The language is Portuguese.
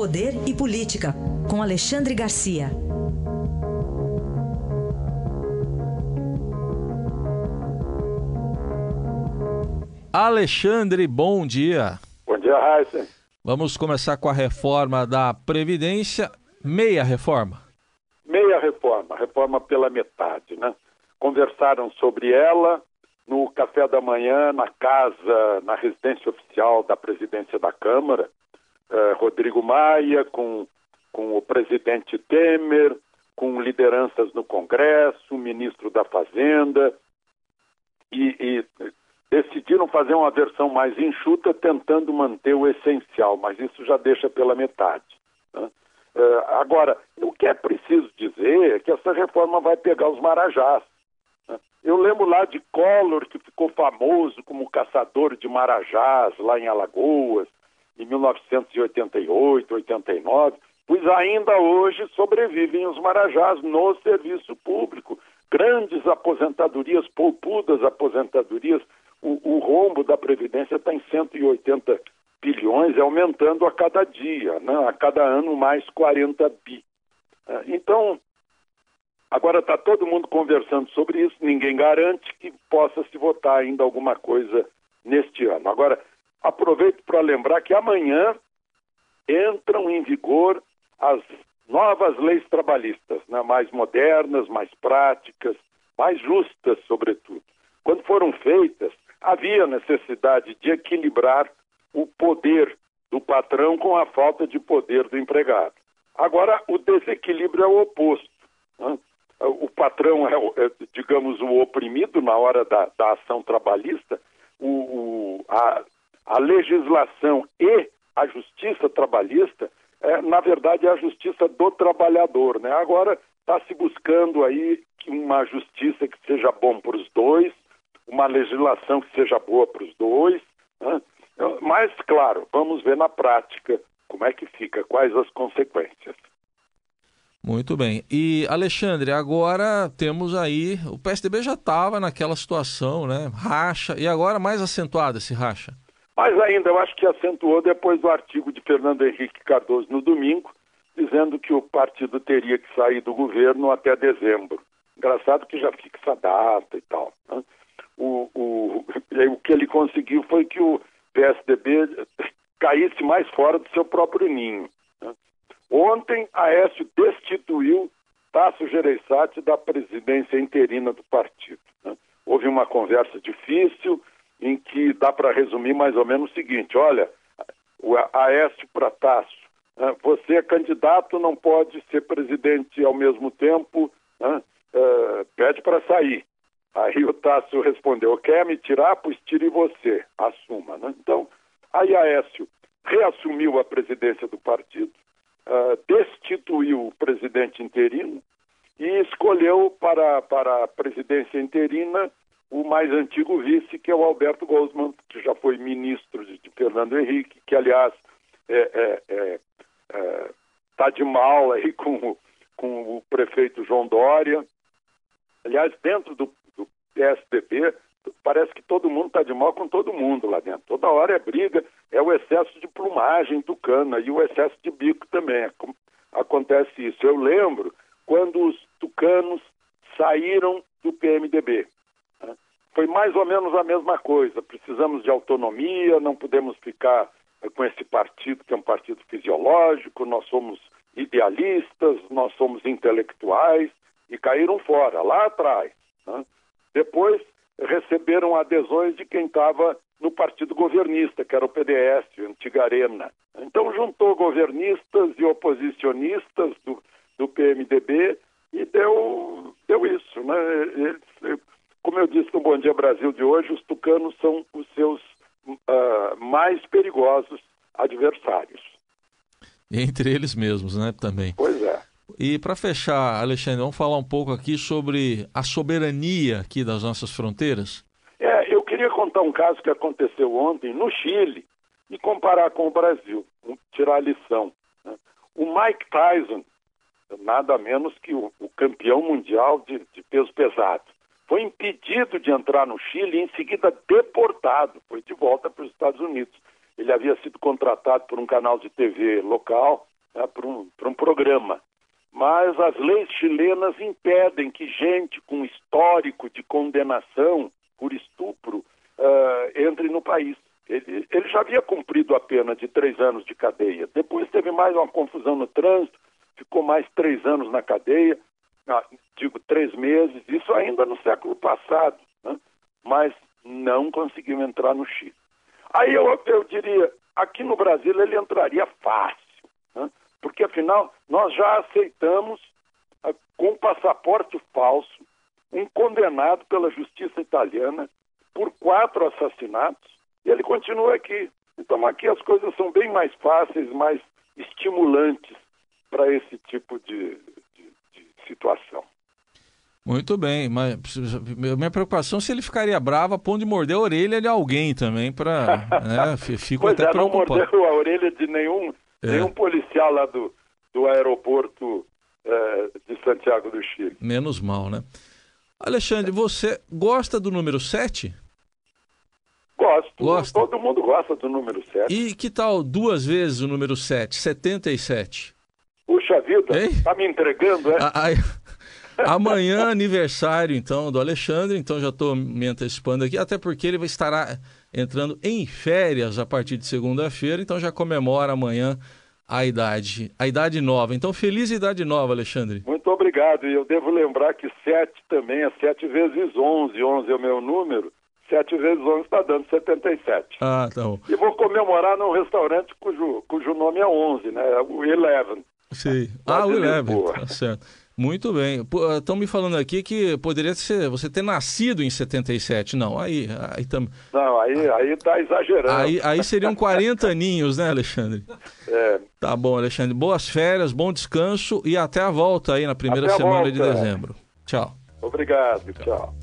Poder e Política, com Alexandre Garcia. Alexandre, bom dia. Bom dia, Raíssa. Vamos começar com a reforma da Previdência, meia reforma. Meia reforma, reforma pela metade, né? Conversaram sobre ela no café da manhã na casa, na residência oficial da presidência da Câmara, eh, Rodrigo Maia, com, com o presidente Temer, com lideranças no Congresso, ministro da Fazenda, e, e decidiram fazer uma versão mais enxuta, tentando manter o essencial, mas isso já deixa pela metade. Né? Uh, agora, o que é preciso dizer é que essa reforma vai pegar os marajás. Né? Eu lembro lá de Collor, que ficou famoso como caçador de marajás lá em Alagoas, em 1988, 89, pois ainda hoje sobrevivem os marajás no serviço público. Grandes aposentadorias, poupudas aposentadorias o, o rombo da Previdência está em 180 bilhões, aumentando a cada dia, né? a cada ano mais 40 bi. É, então, agora está todo mundo conversando sobre isso, ninguém garante que possa se votar ainda alguma coisa neste ano. Agora, aproveito para lembrar que amanhã entram em vigor as novas leis trabalhistas, né? mais modernas, mais práticas, mais justas, sobretudo. Quando foram feitas, havia necessidade de equilibrar o poder do patrão com a falta de poder do empregado. Agora, o desequilíbrio é o oposto. Né? O patrão é, é, digamos, o oprimido na hora da, da ação trabalhista, o, o, a, a, legislação e a justiça trabalhista, é, na verdade, é a justiça do trabalhador. Né? Agora está se buscando aí uma justiça que seja bom para os dois, uma legislação que seja boa para os dois. Né? Mas, claro, vamos ver na prática como é que fica, quais as consequências. Muito bem. E, Alexandre, agora temos aí. O PSDB já estava naquela situação, né? Racha, e agora mais acentuado esse racha. Mais ainda, eu acho que acentuou depois do artigo de Fernando Henrique Cardoso no domingo, dizendo que o partido teria que sair do governo até dezembro. Engraçado que já fixa a data e tal. Né? o, o, o que ele conseguiu foi que o PSDB caísse mais fora do seu próprio ninho. Né? Ontem, Aécio destituiu Tasso Gereissati da presidência interina do partido. Né? Houve uma conversa difícil em que dá para resumir mais ou menos o seguinte: olha, o Aécio para Tasso, né? você é candidato, não pode ser presidente ao mesmo tempo, né? uh, pede para sair. Aí o Tássio respondeu: quer me tirar? Pois tire você, assuma. Né? Então, aí Aécio reassumiu a presidência do partido, uh, destituiu o presidente interino e escolheu para, para a presidência interina o mais antigo vice, que é o Alberto Gosman, que já foi ministro de, de Fernando Henrique, que, aliás, está é, é, é, tá de mal aí com, com o prefeito João Dória. Aliás, dentro do PSDB, parece que todo mundo está de mal com todo mundo lá dentro. Toda hora é briga, é o excesso de plumagem do cana e o excesso de bico também. É acontece isso. Eu lembro quando os tucanos saíram do PMDB. Mais ou menos a mesma coisa. Precisamos de autonomia, não podemos ficar com esse partido que é um partido fisiológico, nós somos idealistas, nós somos intelectuais e caíram fora, lá atrás. Né? Depois receberam adesões de quem estava no partido governista, que era o PDS, o antiga Arena. Então juntou governistas e oposicionistas do, do PMDB e deu, deu isso. Né? Eles, como eu disse no Bom Dia Brasil de hoje, os tucanos são os seus uh, mais perigosos adversários. Entre eles mesmos, né, também. Pois é. E para fechar, Alexandre, vamos falar um pouco aqui sobre a soberania aqui das nossas fronteiras? É, eu queria contar um caso que aconteceu ontem no Chile e comparar com o Brasil, tirar a lição. Né? O Mike Tyson, nada menos que o, o campeão mundial de, de peso pesado, foi impedido de entrar no Chile e em seguida deportado, foi de volta para os Estados Unidos. Ele havia sido contratado por um canal de TV local né, para um, um programa. Mas as leis chilenas impedem que gente com histórico de condenação por estupro uh, entre no país. Ele, ele, já havia cumprido a pena de três anos de cadeia. Depois teve mais uma confusão no trânsito, ficou mais três anos na cadeia, ah, digo três meses, isso ainda no século passado, né? mas não conseguiu entrar no Chile. Aí eu, eu diria, aqui no Brasil ele entraria fácil, né? porque afinal nós já aceitamos uh, com passaporte falso um condenado pela justiça italiana por quatro assassinatos e ele continua aqui. Então aqui as coisas são bem mais fáceis, mais estimulantes para esse tipo de, de, de situação. Muito bem, mas minha preocupação é se ele ficaria bravo a ponto de morder a orelha de alguém também, para. Né, fico pois até é, preocupado. não mordeu a orelha de nenhum, é. nenhum policial lá do, do aeroporto é, de Santiago do Chile. Menos mal, né? Alexandre, você gosta do número 7? Gosto. Gosta. Todo mundo gosta do número 7. E que tal duas vezes o número 7, 77? Puxa vida, hein? tá me entregando, é? A, a, amanhã, aniversário, então, do Alexandre, então já estou me antecipando aqui, até porque ele estará entrando em férias a partir de segunda-feira, então já comemora amanhã a idade, a idade nova. Então, feliz idade nova, Alexandre. Muito obrigado. E eu devo lembrar que 7 também é 7 vezes 11. 11 é o meu número. 7 vezes 11 está dando 77. Ah, tá bom. E vou comemorar num restaurante cujo, cujo nome é 11, né? O Eleven. Sim. Ah, o Eleven, tá certo. Muito bem. Estão me falando aqui que poderia ser você ter nascido em 77. Não, aí, aí tam... Não, aí, aí tá exagerando. Aí, aí seriam 40 aninhos, né, Alexandre? É. Tá bom, Alexandre. Boas férias, bom descanso e até a volta aí na primeira até semana de dezembro. Tchau. Obrigado, tchau. tchau.